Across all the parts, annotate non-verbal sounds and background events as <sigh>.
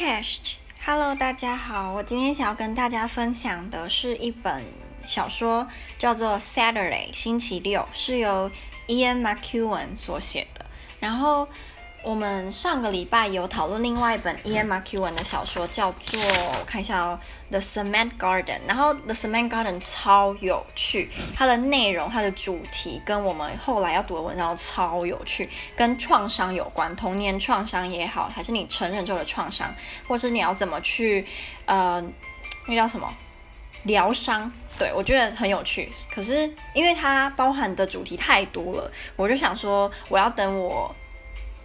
Chest，Hello，大家好，我今天想要跟大家分享的是一本小说，叫做《Saturday》星期六，是由 Ian McEwan 所写的。然后我们上个礼拜有讨论另外一本 E M R Q 文的小说，叫做我看一下哦。The Cement Garden，然后 The Cement Garden 超有趣，它的内容、它的主题跟我们后来要读的文章超有趣，跟创伤有关，童年创伤也好，还是你成人之后的创伤，或是你要怎么去，呃，那叫什么疗伤？对，我觉得很有趣。可是因为它包含的主题太多了，我就想说，我要等我。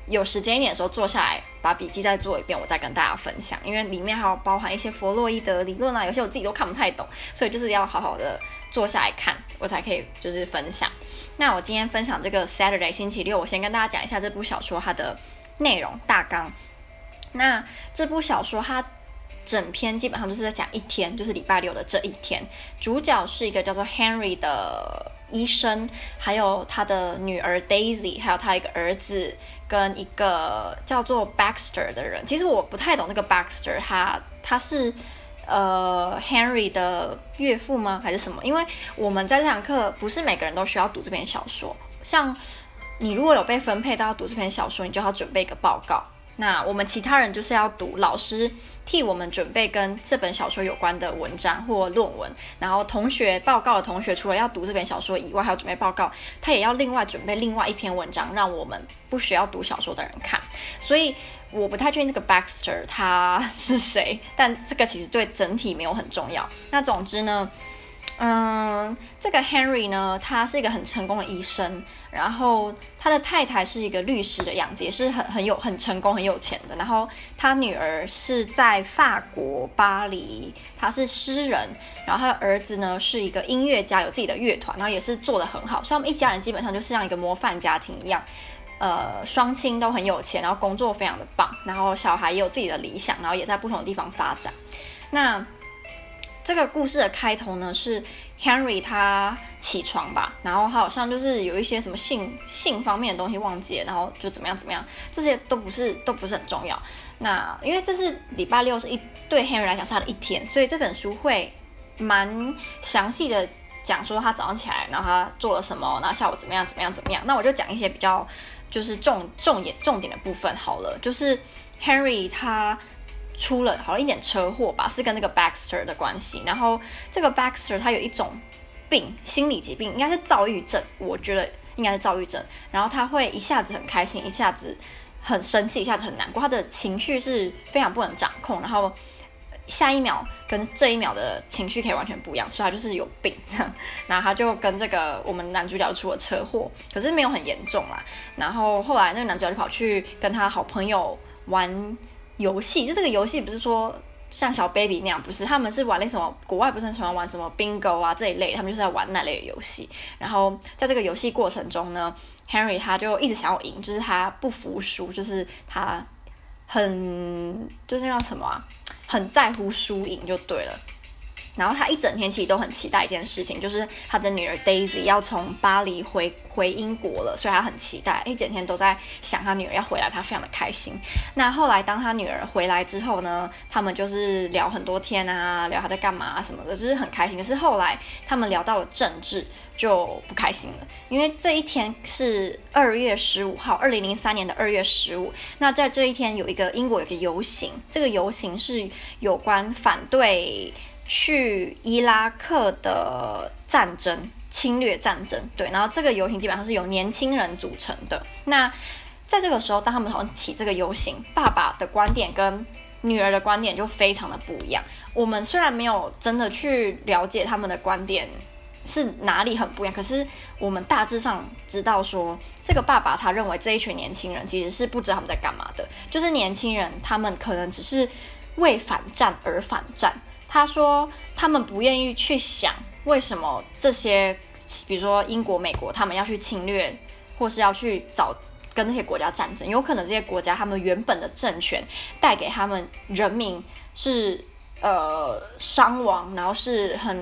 有时间一点的时候，坐下来把笔记再做一遍，我再跟大家分享。因为里面还有包含一些弗洛伊德理论啊，有些我自己都看不太懂，所以就是要好好的坐下来看，我才可以就是分享。那我今天分享这个 Saturday 星期六，我先跟大家讲一下这部小说它的内容大纲。那这部小说它整篇基本上就是在讲一天，就是礼拜六的这一天，主角是一个叫做 Henry 的。医生，还有他的女儿 Daisy，还有他一个儿子跟一个叫做 Baxter 的人。其实我不太懂那个 Baxter，他他是呃 Henry 的岳父吗？还是什么？因为我们在这堂课不是每个人都需要读这篇小说。像你如果有被分配到读这篇小说，你就要准备一个报告。那我们其他人就是要读老师替我们准备跟这本小说有关的文章或论文，然后同学报告的同学除了要读这本小说以外，还要准备报告，他也要另外准备另外一篇文章，让我们不需要读小说的人看。<laughs> 所以我不太确定这个 Baxter 他是谁，但这个其实对整体没有很重要。那总之呢，嗯，这个 Henry 呢，他是一个很成功的医生，然后他的太太是一个律师的样子，也是很很有很成功很有钱的。然后他女儿是在法国巴黎，他是诗人，然后他的儿子呢是一个音乐家，有自己的乐团，然后也是做得很好。所以他们一家人基本上就是像一个模范家庭一样，呃，双亲都很有钱，然后工作非常的棒，然后小孩也有自己的理想，然后也在不同的地方发展。那这个故事的开头呢，是 Henry 他起床吧，然后他好像就是有一些什么性性方面的东西忘记了，然后就怎么样怎么样，这些都不是都不是很重要。那因为这是礼拜六，是一对 Henry 来讲是他的一天，所以这本书会蛮详细的讲说他早上起来，然后他做了什么，然后下午怎么样怎么样怎么样。那我就讲一些比较就是重重点重点的部分好了，就是 Henry 他。出了好像一点车祸吧，是跟那个 Baxter 的关系。然后这个 Baxter 他有一种病，心理疾病，应该是躁郁症，我觉得应该是躁郁症。然后他会一下子很开心，一下子很生气，一下子很难过，他的情绪是非常不能掌控。然后下一秒跟这一秒的情绪可以完全不一样，所以他就是有病。然后他就跟这个我们男主角出了车祸，可是没有很严重啦。然后后来那个男主角就跑去跟他好朋友玩。游戏就这个游戏不是说像小 baby 那样，不是，他们是玩那什么，国外不是很喜欢玩什么 bingo 啊这一类，他们就是在玩那类的游戏。然后在这个游戏过程中呢，Henry 他就一直想要赢，就是他不服输，就是他很就是那什么啊，很在乎输赢就对了。然后他一整天其实都很期待一件事情，就是他的女儿 Daisy 要从巴黎回回英国了，所以他很期待，一整天都在想他女儿要回来，他非常的开心。那后来当他女儿回来之后呢，他们就是聊很多天啊，聊他在干嘛什么的，就是很开心。可是后来他们聊到了政治，就不开心了，因为这一天是二月十五号，二零零三年的二月十五。那在这一天有一个英国有一个游行，这个游行是有关反对。去伊拉克的战争、侵略战争，对，然后这个游行基本上是由年轻人组成的。那在这个时候，当他们好像起这个游行，爸爸的观点跟女儿的观点就非常的不一样。我们虽然没有真的去了解他们的观点是哪里很不一样，可是我们大致上知道说，这个爸爸他认为这一群年轻人其实是不知道他们在干嘛的，就是年轻人他们可能只是为反战而反战。他说：“他们不愿意去想为什么这些，比如说英国、美国，他们要去侵略，或是要去找跟那些国家战争。有可能这些国家他们原本的政权带给他们人民是呃伤亡，然后是很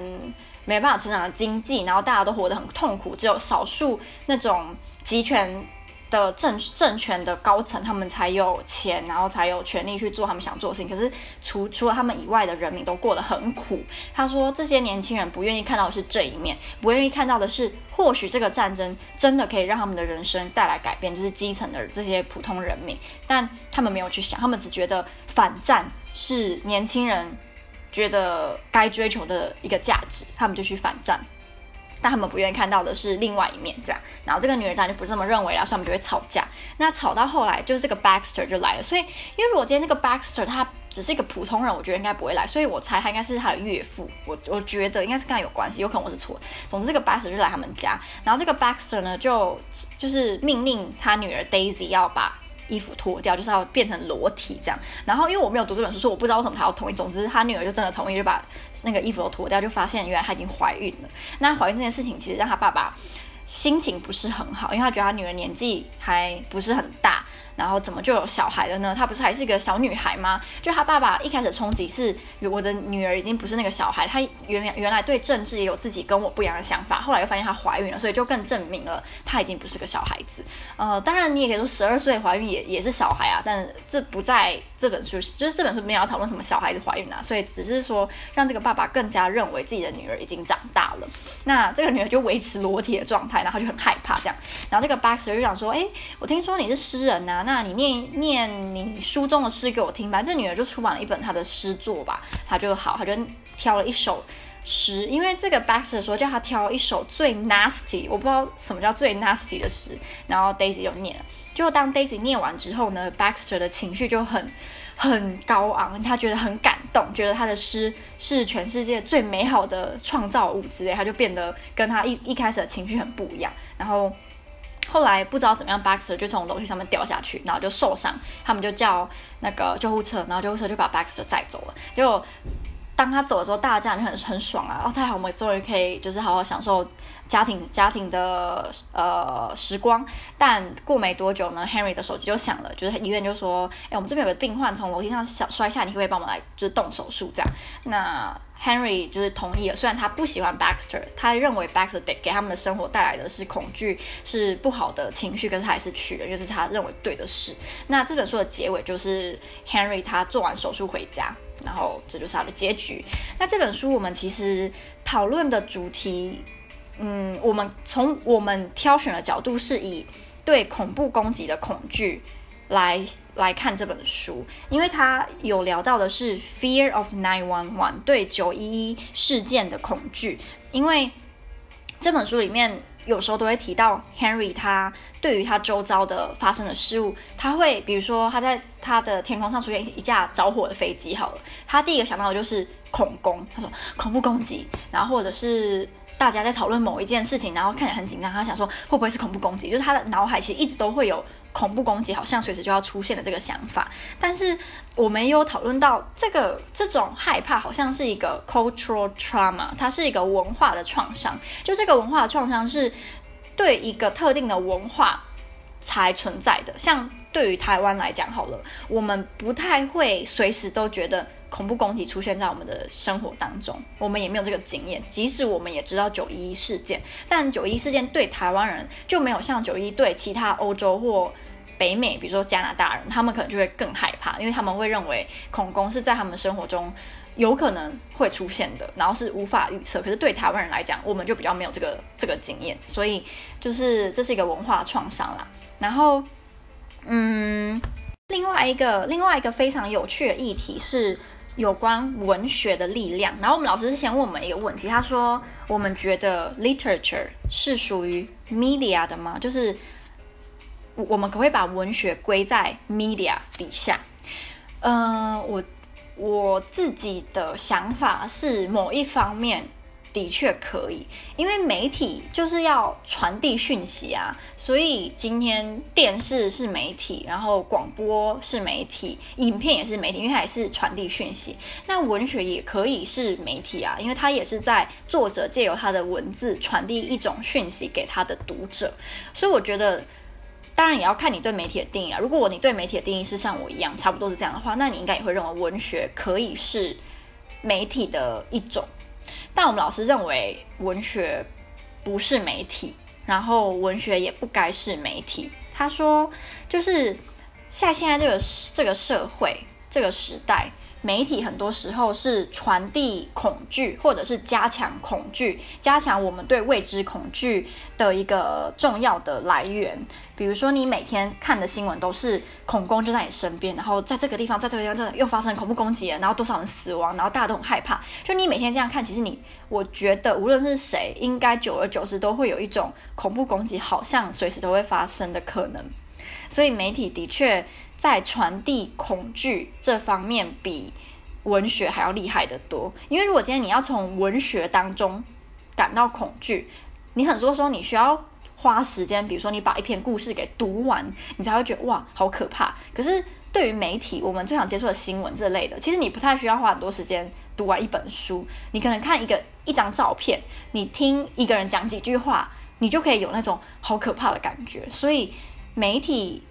没办法成长的经济，然后大家都活得很痛苦，只有少数那种集权的政政权的高层，他们才有钱，然后才有权利去做他们想做的事情。可是除除了他们以外的人民都过得很苦。他说，这些年轻人不愿意看到的是这一面，不愿意看到的是，或许这个战争真的可以让他们的人生带来改变，就是基层的这些普通人民。但他们没有去想，他们只觉得反战是年轻人觉得该追求的一个价值，他们就去反战。但他们不愿意看到的是另外一面，这样，然后这个女人当然就不这么认为了，所以他们就会吵架。那吵到后来，就是这个 Baxter 就来了。所以，因为如果今天这个 Baxter 他只是一个普通人，我觉得应该不会来。所以我猜他应该是他的岳父，我我觉得应该是跟他有关系，有可能我是错。总之，这个 Baxter 就来他们家，然后这个 Baxter 呢，就就是命令他女儿 Daisy 要把。衣服脱掉，就是要变成裸体这样。然后因为我没有读这本书，所以我不知道为什么他要同意。总之，他女儿就真的同意，就把那个衣服都脱掉，就发现原来她已经怀孕了。那怀孕这件事情其实让他爸爸心情不是很好，因为他觉得他女儿年纪还不是很大。然后怎么就有小孩了呢？她不是还是一个小女孩吗？就她爸爸一开始冲击是，我的女儿已经不是那个小孩，她原原来对政治也有自己跟我不一样的想法。后来又发现她怀孕了，所以就更证明了她已经不是个小孩子。呃，当然你也可以说十二岁怀孕也也是小孩啊，但这不在这本书，就是这本书没有讨论什么小孩子怀孕啊，所以只是说让这个爸爸更加认为自己的女儿已经长大了。那这个女儿就维持裸体的状态，然后就很害怕这样。然后这个 Baxter 就想说，哎，我听说你是诗人呐、那你念念你书中的诗给我听吧。这女儿就出版了一本她的诗作吧，她就好，她就挑了一首诗，因为这个 Baxter 说叫她挑一首最 nasty，我不知道什么叫最 nasty 的诗，然后 Daisy 就念了。就当 Daisy 念完之后呢，Baxter 的情绪就很很高昂，他觉得很感动，觉得他的诗是全世界最美好的创造物之类，他就变得跟他一一开始的情绪很不一样，然后。后来不知道怎么样，Baxter 就从楼梯上面掉下去，然后就受伤。他们就叫那个救护车，然后救护车就把 Baxter 载走了。结果当他走的时候，大家就很很爽啊！哦，太好，我们终于可以就是好好享受家庭家庭的呃时光。但过没多久呢，Henry 的手机就响了，就是医院就说：“哎，我们这边有个病患从楼梯上小摔下，你可不可以帮我们来就是动手术？”这样那。Henry 就是同意了，虽然他不喜欢 Baxter，他认为 Baxter 给给他们的生活带来的是恐惧，是不好的情绪，可是他还是去了，因为是他认为对的事。那这本书的结尾就是 Henry 他做完手术回家，然后这就是他的结局。那这本书我们其实讨论的主题，嗯，我们从我们挑选的角度是以对恐怖攻击的恐惧。来来看这本书，因为他有聊到的是 fear of nine one one 对九一一事件的恐惧。因为这本书里面有时候都会提到 Henry，他对于他周遭的发生的事物，他会比如说他在他的天空上出现一架着火的飞机，好了，他第一个想到的就是恐攻，他说恐怖攻击，然后或者是大家在讨论某一件事情，然后看起来很紧张，他想说会不会是恐怖攻击，就是他的脑海其实一直都会有。恐怖攻击好像随时就要出现的这个想法，但是我们也有讨论到这个这种害怕好像是一个 cultural trauma，它是一个文化的创伤。就这个文化的创伤是对一个特定的文化才存在的。像对于台湾来讲，好了，我们不太会随时都觉得恐怖攻击出现在我们的生活当中，我们也没有这个经验。即使我们也知道九一一事件，但九一事件对台湾人就没有像九一一对其他欧洲或北美，比如说加拿大人，他们可能就会更害怕，因为他们会认为恐攻是在他们生活中有可能会出现的，然后是无法预测。可是对台湾人来讲，我们就比较没有这个这个经验，所以就是这是一个文化创伤啦。然后，嗯，另外一个另外一个非常有趣的议题是有关文学的力量。然后我们老师之前问我们一个问题，他说：“我们觉得 literature 是属于 media 的吗？”就是。我们可不可以把文学归在 media 底下？嗯、我我自己的想法是，某一方面的确可以，因为媒体就是要传递讯息啊，所以今天电视是媒体，然后广播是媒体，影片也是媒体，因为它也是传递讯息。那文学也可以是媒体啊，因为它也是在作者借由他的文字传递一种讯息给他的读者，所以我觉得。当然也要看你对媒体的定义啊。如果你对媒体的定义是像我一样，差不多是这样的话，那你应该也会认为文学可以是媒体的一种。但我们老师认为文学不是媒体，然后文学也不该是媒体。他说，就是像现在这个这个社会这个时代。媒体很多时候是传递恐惧，或者是加强恐惧，加强我们对未知恐惧的一个重要的来源。比如说，你每天看的新闻都是恐攻就在你身边，然后在这个地方，在这个地方，又发生恐怖攻击，然后多少人死亡，然后大家都很害怕。就你每天这样看，其实你，我觉得无论是谁，应该久而久之都会有一种恐怖攻击好像随时都会发生的可能。所以媒体的确。在传递恐惧这方面，比文学还要厉害得多。因为如果今天你要从文学当中感到恐惧，你很多时候你需要花时间，比如说你把一篇故事给读完，你才会觉得哇，好可怕。可是对于媒体，我们最想接触的新闻这类的，其实你不太需要花很多时间读完一本书，你可能看一个一张照片，你听一个人讲几句话，你就可以有那种好可怕的感觉。所以媒体。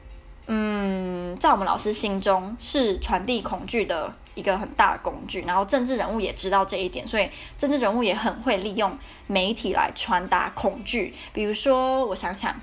嗯，在我们老师心中是传递恐惧的一个很大的工具，然后政治人物也知道这一点，所以政治人物也很会利用媒体来传达恐惧。比如说，我想想，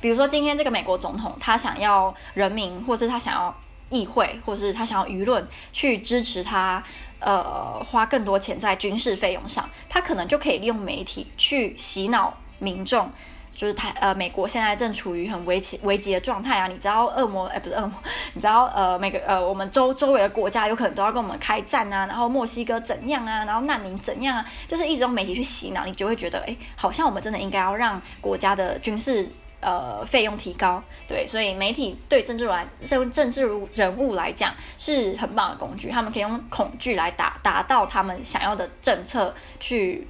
比如说今天这个美国总统，他想要人民，或者他想要议会，或者是他想要舆论去支持他，呃，花更多钱在军事费用上，他可能就可以利用媒体去洗脑民众。就是台呃，美国现在正处于很危机危急的状态啊！你知道恶魔哎，不是恶魔，你知道呃，每个呃，我们周周围的国家有可能都要跟我们开战啊，然后墨西哥怎样啊，然后难民怎样啊，就是一直用媒体去洗脑，你就会觉得哎，好像我们真的应该要让国家的军事呃费用提高，对，所以媒体对政治来政政治人物来讲是很棒的工具，他们可以用恐惧来达达到他们想要的政策去。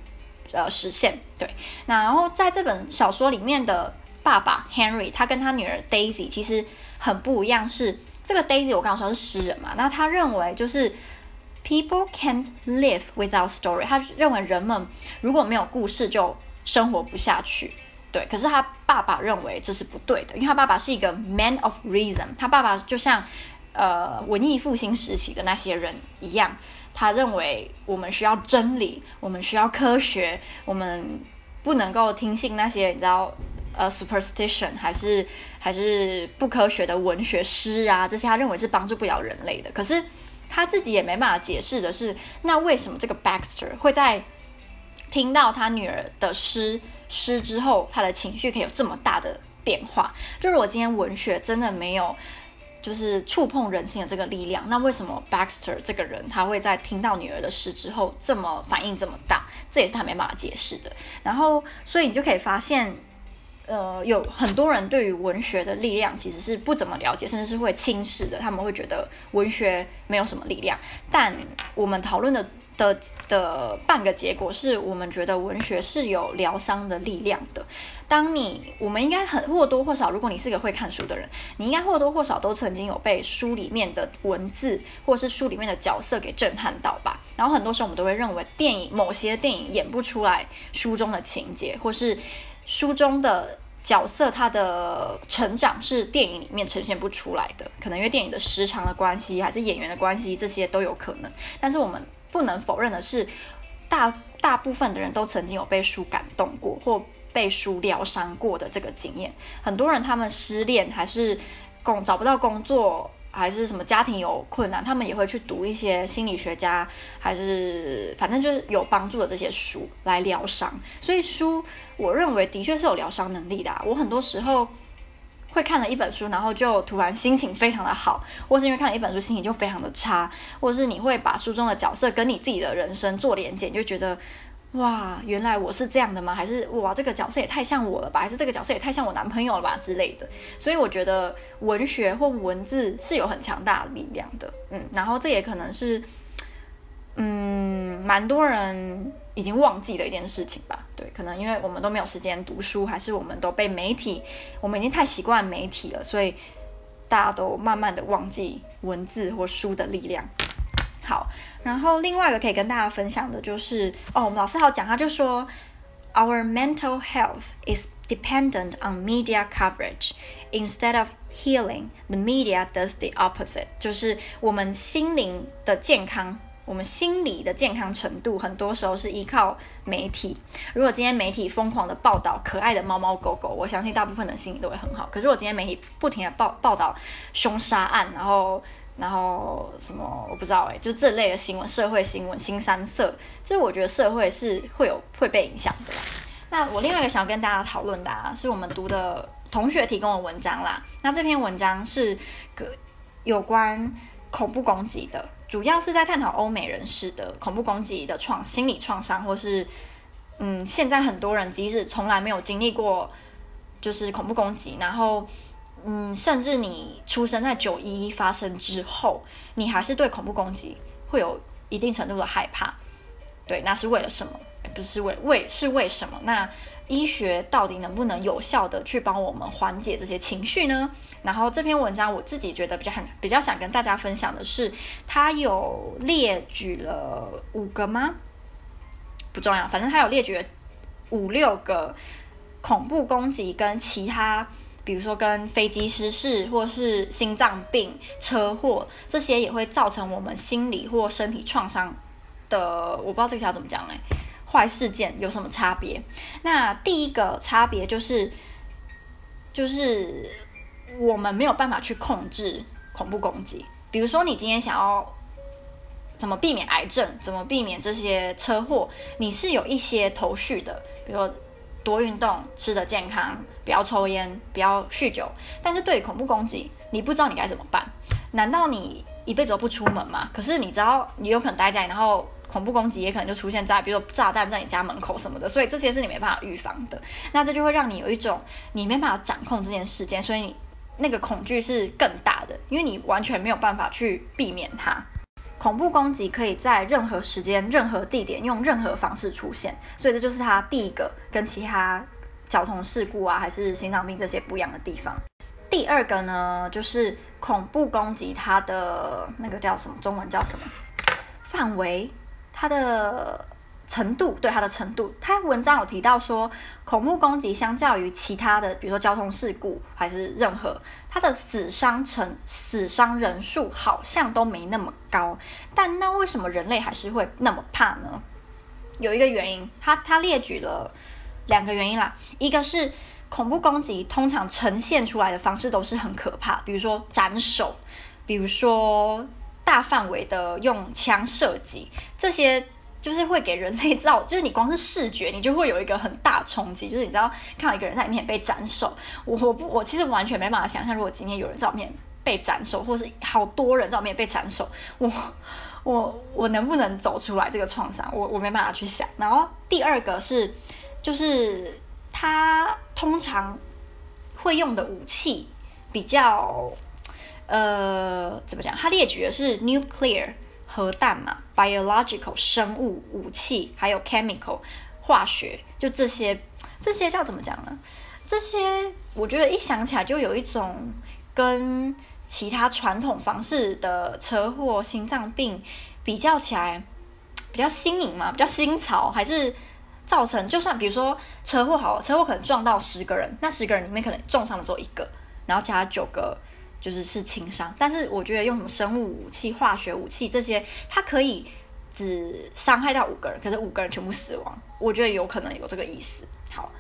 呃，实现对。那然后在这本小说里面的爸爸 Henry，他跟他女儿 Daisy 其实很不一样。是这个 Daisy，我刚刚说是诗人嘛，那他认为就是 People can't live without story。他认为人们如果没有故事就生活不下去。对，可是他爸爸认为这是不对的，因为他爸爸是一个 man of reason。他爸爸就像呃文艺复兴时期的那些人一样。他认为我们需要真理，我们需要科学，我们不能够听信那些你知道呃 superstition 还是还是不科学的文学诗啊，这些他认为是帮助不了人类的。可是他自己也没办法解释的是，那为什么这个 Baxter 会在听到他女儿的诗诗之后，他的情绪可以有这么大的变化？就是我今天文学真的没有。就是触碰人心的这个力量。那为什么 Baxter 这个人他会在听到女儿的事之后这么反应这么大？这也是他没办法解释的。然后，所以你就可以发现，呃，有很多人对于文学的力量其实是不怎么了解，甚至是会轻视的。他们会觉得文学没有什么力量。但我们讨论的。的的半个结果是我们觉得文学是有疗伤的力量的。当你，我们应该很或多或少，如果你是个会看书的人，你应该或多或少都曾经有被书里面的文字或是书里面的角色给震撼到吧。然后很多时候我们都会认为电影某些电影演不出来书中的情节，或是书中的角色他的成长是电影里面呈现不出来的。可能因为电影的时长的关系，还是演员的关系，这些都有可能。但是我们。不能否认的是，大大部分的人都曾经有被书感动过，或被书疗伤过的这个经验。很多人他们失恋，还是工找不到工作，还是什么家庭有困难，他们也会去读一些心理学家，还是反正就是有帮助的这些书来疗伤。所以书，我认为的确是有疗伤能力的。我很多时候。会看了一本书，然后就突然心情非常的好，或是因为看了一本书心情就非常的差，或是你会把书中的角色跟你自己的人生做连接，你就觉得哇，原来我是这样的吗？还是哇，这个角色也太像我了吧？还是这个角色也太像我男朋友了吧之类的？所以我觉得文学或文字是有很强大的力量的，嗯，然后这也可能是，嗯，蛮多人。已经忘记的一件事情吧，对，可能因为我们都没有时间读书，还是我们都被媒体，我们已经太习惯媒体了，所以大家都慢慢的忘记文字或书的力量。好，然后另外一个可以跟大家分享的就是，哦，我们老师还有讲，他就说，Our mental health is dependent on media coverage. Instead of healing, the media does the opposite. 就是我们心灵的健康。我们心理的健康程度，很多时候是依靠媒体。如果今天媒体疯狂的报道可爱的猫猫狗狗，我相信大部分人心理都会很好。可是我今天媒体不停的报报道凶杀案，然后然后什么我不知道哎，就这类的新闻，社会新闻，新三色，就是我觉得社会是会有会被影响的。那我另外一个想要跟大家讨论的啊，是我们读的同学提供的文章啦。那这篇文章是个有关恐怖攻击的，主要是在探讨欧美人士的恐怖攻击的创心理创伤，或是嗯，现在很多人即使从来没有经历过就是恐怖攻击，然后嗯，甚至你出生在九一一发生之后，你还是对恐怖攻击会有一定程度的害怕。对，那是为了什么？不是为为是为什么？那医学到底能不能有效的去帮我们缓解这些情绪呢？然后这篇文章我自己觉得比较很比较想跟大家分享的是，它有列举了五个吗？不重要，反正它有列举了五六个恐怖攻击跟其他，比如说跟飞机失事或是心脏病、车祸这些也会造成我们心理或身体创伤的。我不知道这条怎么讲嘞。坏事件有什么差别？那第一个差别就是，就是我们没有办法去控制恐怖攻击。比如说，你今天想要怎么避免癌症，怎么避免这些车祸，你是有一些头绪的，比如多运动、吃得健康、不要抽烟、不要酗酒。但是对于恐怖攻击，你不知道你该怎么办？难道你一辈子都不出门吗？可是你知道，你有可能待在，然后。恐怖攻击也可能就出现在，比如说炸弹在你家门口什么的，所以这些是你没办法预防的。那这就会让你有一种你没办法掌控这件事件，所以你那个恐惧是更大的，因为你完全没有办法去避免它。恐怖攻击可以在任何时间、任何地点用任何方式出现，所以这就是它第一个跟其他交通事故啊，还是心脏病这些不一样的地方。第二个呢，就是恐怖攻击它的那个叫什么？中文叫什么？范围。它的程度，对它的程度，它文章有提到说，恐怖攻击相较于其他的，比如说交通事故还是任何，它的死伤成死伤人数好像都没那么高。但那为什么人类还是会那么怕呢？有一个原因，他他列举了两个原因啦，一个是恐怖攻击通常呈现出来的方式都是很可怕，比如说斩首，比如说。大范围的用枪射击，这些就是会给人类造，<laughs> 就是你光是视觉，你就会有一个很大冲击。就是你知道，看到一个人在里面被斩首，我我不我其实完全没办法想象，如果今天有人在里面被斩首，或是好多人在里面被斩首，我我我能不能走出来这个创伤？我我没办法去想。然后第二个是，就是他通常会用的武器比较。呃，怎么讲？他列举的是 nuclear 核弹嘛，biological 生物武器，还有 chemical 化学，就这些，这些叫怎么讲呢？这些我觉得一想起来就有一种跟其他传统方式的车祸、心脏病比较起来，比较新颖嘛，比较新潮，还是造成就算比如说车祸好了，车祸可能撞到十个人，那十个人里面可能重伤的只有一个，然后其他九个。就是是轻伤，但是我觉得用什么生物武器、化学武器这些，它可以只伤害到五个人，可是五个人全部死亡，我觉得有可能有这个意思。好，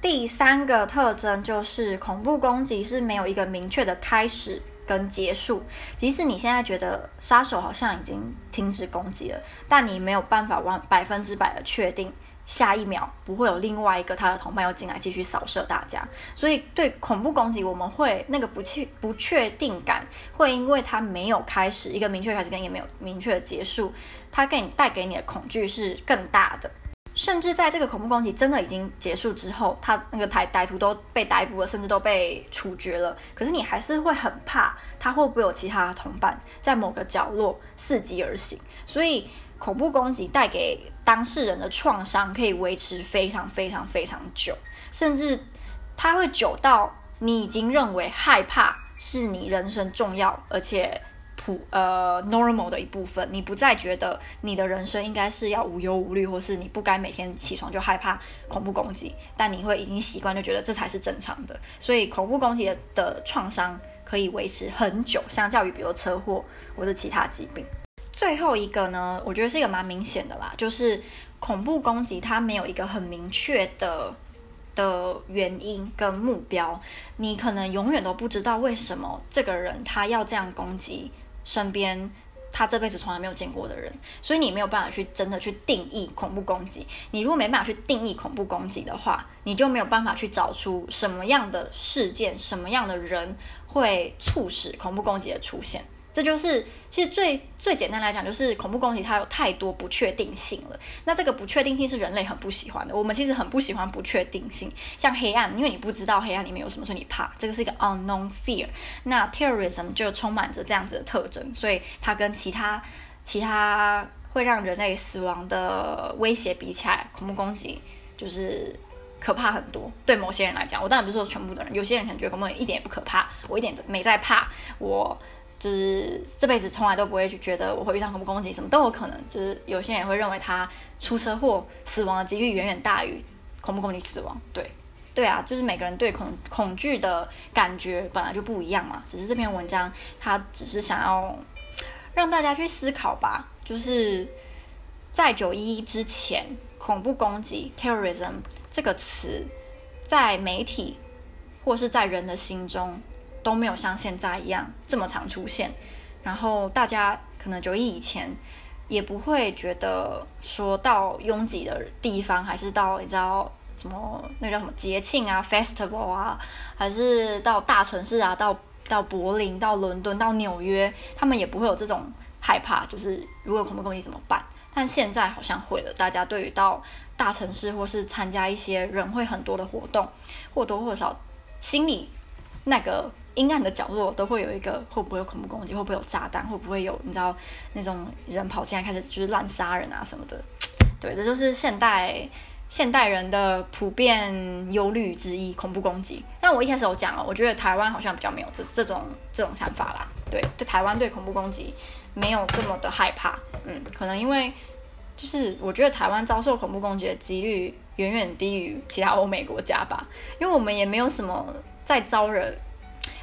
第三个特征就是恐怖攻击是没有一个明确的开始跟结束，即使你现在觉得杀手好像已经停止攻击了，但你没有办法完百分之百的确定。下一秒不会有另外一个他的同伴要进来继续扫射大家，所以对恐怖攻击，我们会那个不确不确定感，会因为它没有开始一个明确开始，跟也没有明确的结束，它给你带给你的恐惧是更大的。甚至在这个恐怖攻击真的已经结束之后，他那个歹歹徒都被逮捕了，甚至都被处决了，可是你还是会很怕他会不会有其他的同伴在某个角落伺机而行，所以。恐怖攻击带给当事人的创伤可以维持非常非常非常久，甚至它会久到你已经认为害怕是你人生重要而且普呃 normal 的一部分，你不再觉得你的人生应该是要无忧无虑，或是你不该每天起床就害怕恐怖攻击，但你会已经习惯，就觉得这才是正常的。所以恐怖攻击的创伤可以维持很久，相较于比如车祸或者其他疾病。最后一个呢，我觉得是一个蛮明显的啦，就是恐怖攻击它没有一个很明确的的原因跟目标，你可能永远都不知道为什么这个人他要这样攻击身边。他这辈子从来没有见过的人，所以你没有办法去真的去定义恐怖攻击。你如果没办法去定义恐怖攻击的话，你就没有办法去找出什么样的事件、什么样的人会促使恐怖攻击的出现。这就是其实最最简单来讲，就是恐怖攻击它有太多不确定性了。那这个不确定性是人类很不喜欢的。我们其实很不喜欢不确定性，像黑暗，因为你不知道黑暗里面有什么，所以你怕。这个是一个 unknown fear。那 terrorism 就充满着这样子的特征，所以它跟其他其他会让人类死亡的威胁比起来，恐怖攻击就是可怕很多。对某些人来讲，我当然不是说全部的人，有些人可能觉得恐怖一点也不可怕，我一点都没在怕，我。就是这辈子从来都不会去觉得我会遇到恐怖攻击，什么都有可能。就是有些人也会认为他出车祸死亡的几率远远大于恐怖攻击死亡。对，对啊，就是每个人对恐恐惧的感觉本来就不一样嘛。只是这篇文章它只是想要让大家去思考吧，就是在九一一之前，恐怖攻击 （terrorism） 这个词在媒体或是在人的心中。都没有像现在一样这么常出现，然后大家可能九一以前也不会觉得说到拥挤的地方，还是到你知道什么那叫什么节庆啊，festival 啊，还是到大城市啊，到到柏林、到伦敦、到纽约，他们也不会有这种害怕，就是如果恐怖攻击怎么办？但现在好像会了，大家对于到大城市或是参加一些人会很多的活动，或多或少心里那个。阴暗的角落都会有一个，会不会有恐怖攻击？会不会有炸弹？会不会有你知道那种人跑进来开始就是乱杀人啊什么的？<tsk> 对，这就是现代现代人的普遍忧虑之一——恐怖攻击。但我一开始有讲了，我觉得台湾好像比较没有这这种这种想法啦。对，对，台湾对恐怖攻击没有这么的害怕。嗯，可能因为就是我觉得台湾遭受恐怖攻击的几率远远低于其他欧美国家吧，因为我们也没有什么在招惹。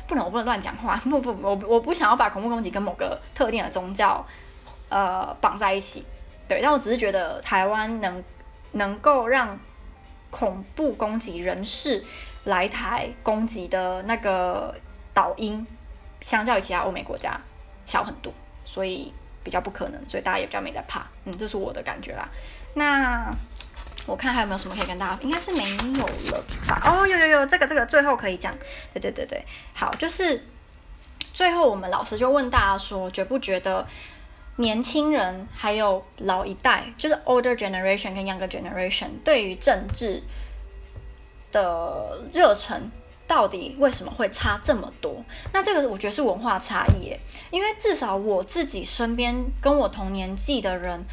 不能，我不能乱讲话。<laughs> 不不，我我不想要把恐怖攻击跟某个特定的宗教，呃，绑在一起。对，但我只是觉得台湾能能够让恐怖攻击人士来台攻击的那个导因，相较于其他欧美国家小很多，所以比较不可能，所以大家也比较没在怕。嗯，这是我的感觉啦。那。我看还有没有什么可以跟大家，应该是没有了吧？哦，有有有，这个这个最后可以讲。对对对对，好，就是最后我们老师就问大家说，觉不觉得年轻人还有老一代，就是 older generation 跟 younger generation 对于政治的热忱，到底为什么会差这么多？那这个我觉得是文化差异，因为至少我自己身边跟我同年纪的人。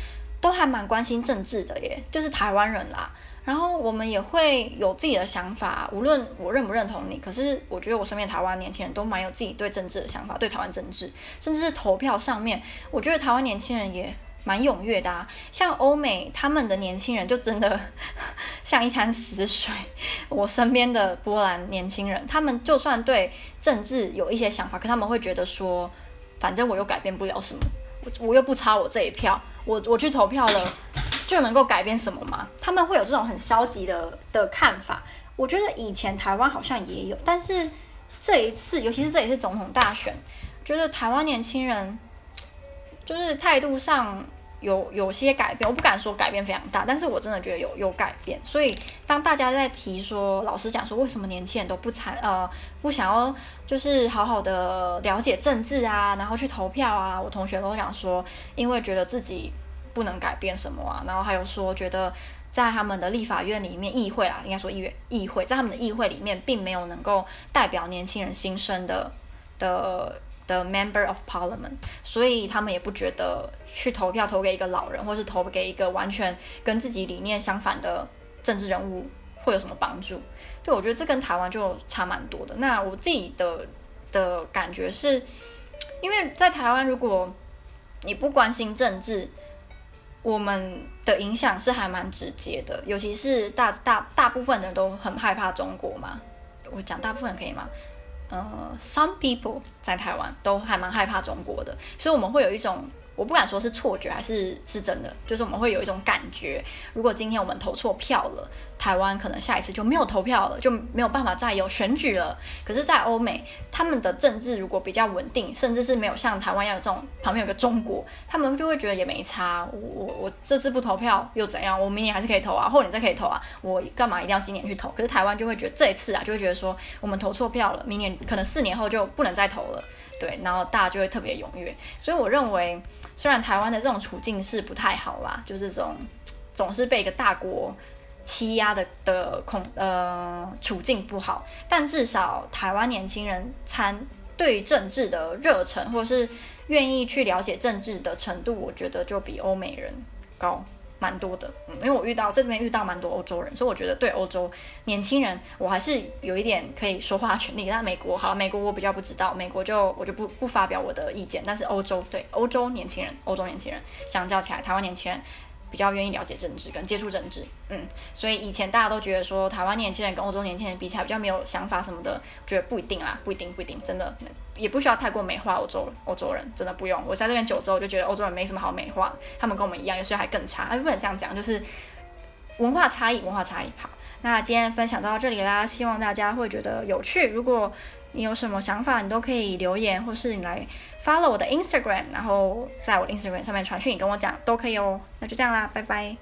都还蛮关心政治的耶，就是台湾人啦。然后我们也会有自己的想法，无论我认不认同你，可是我觉得我身边台湾年轻人都蛮有自己对政治的想法，对台湾政治，甚至是投票上面，我觉得台湾年轻人也蛮踊跃的。像欧美他们的年轻人就真的 <laughs> 像一潭死水。我身边的波兰年轻人，他们就算对政治有一些想法，可他们会觉得说，反正我又改变不了什么，我又不差我这一票。我我去投票了，就能够改变什么吗？他们会有这种很消极的的看法。我觉得以前台湾好像也有，但是这一次，尤其是这一次总统大选，觉得台湾年轻人就是态度上有有些改变。我不敢说改变非常大，但是我真的觉得有有改变。所以当大家在提说，老师讲说，为什么年轻人都不参呃不想要就是好好的了解政治啊，然后去投票啊，我同学都讲说，因为觉得自己。不能改变什么啊？然后还有说，觉得在他们的立法院里面，议会啊，应该说议院、议会，在他们的议会里面，并没有能够代表年轻人心声的的的 member of parliament，所以他们也不觉得去投票投给一个老人，或是投给一个完全跟自己理念相反的政治人物会有什么帮助？对，我觉得这跟台湾就差蛮多的。那我自己的的感觉是，因为在台湾，如果你不关心政治，我们的影响是还蛮直接的，尤其是大大大部分人都很害怕中国嘛。我讲大部分可以吗？呃，some people 在台湾都还蛮害怕中国的，所以我们会有一种我不敢说是错觉还是是真的，就是我们会有一种感觉，如果今天我们投错票了，台湾可能下一次就没有投票了，就没有办法再有选举了。可是，在欧美，他们的政治如果比较稳定，甚至是没有像台湾要有这种旁边有个中国，他们就会觉得也没差。我我我这次不投票又怎样？我明年还是可以投啊，后年再可以投啊，我干嘛一定要今年去投？可是台湾就会觉得这一次啊，就会觉得说我们投错票了，明年可能四年后就不能再投了。对，然后大家就会特别踊跃。所以我认为。虽然台湾的这种处境是不太好啦，就是这种总是被一个大国欺压的的恐呃处境不好，但至少台湾年轻人参对政治的热忱，或是愿意去了解政治的程度，我觉得就比欧美人高。蛮多的，嗯，因为我遇到在这边遇到蛮多欧洲人，所以我觉得对欧洲年轻人，我还是有一点可以说话权利。但美国好，美国我比较不知道，美国就我就不不发表我的意见。但是欧洲对欧洲年轻人，欧洲年轻人相较起来，台湾年轻人。比较愿意了解政治跟接触政治，嗯，所以以前大家都觉得说台湾年轻人跟欧洲年轻人比起来比较没有想法什么的，觉得不一定啦，不一定，不一定，真的也不需要太过美化欧洲欧洲人，真的不用。我在这边久之后就觉得欧洲人没什么好美化，他们跟我们一样，有时候还更差，不能这样讲，就是文化差异，文化差异。好，那今天分享到这里啦，希望大家会觉得有趣。如果你有什么想法，你都可以留言，或是你来 follow 我的 Instagram，然后在我的 Instagram 上面传讯，跟我讲都可以哦。那就这样啦，拜拜。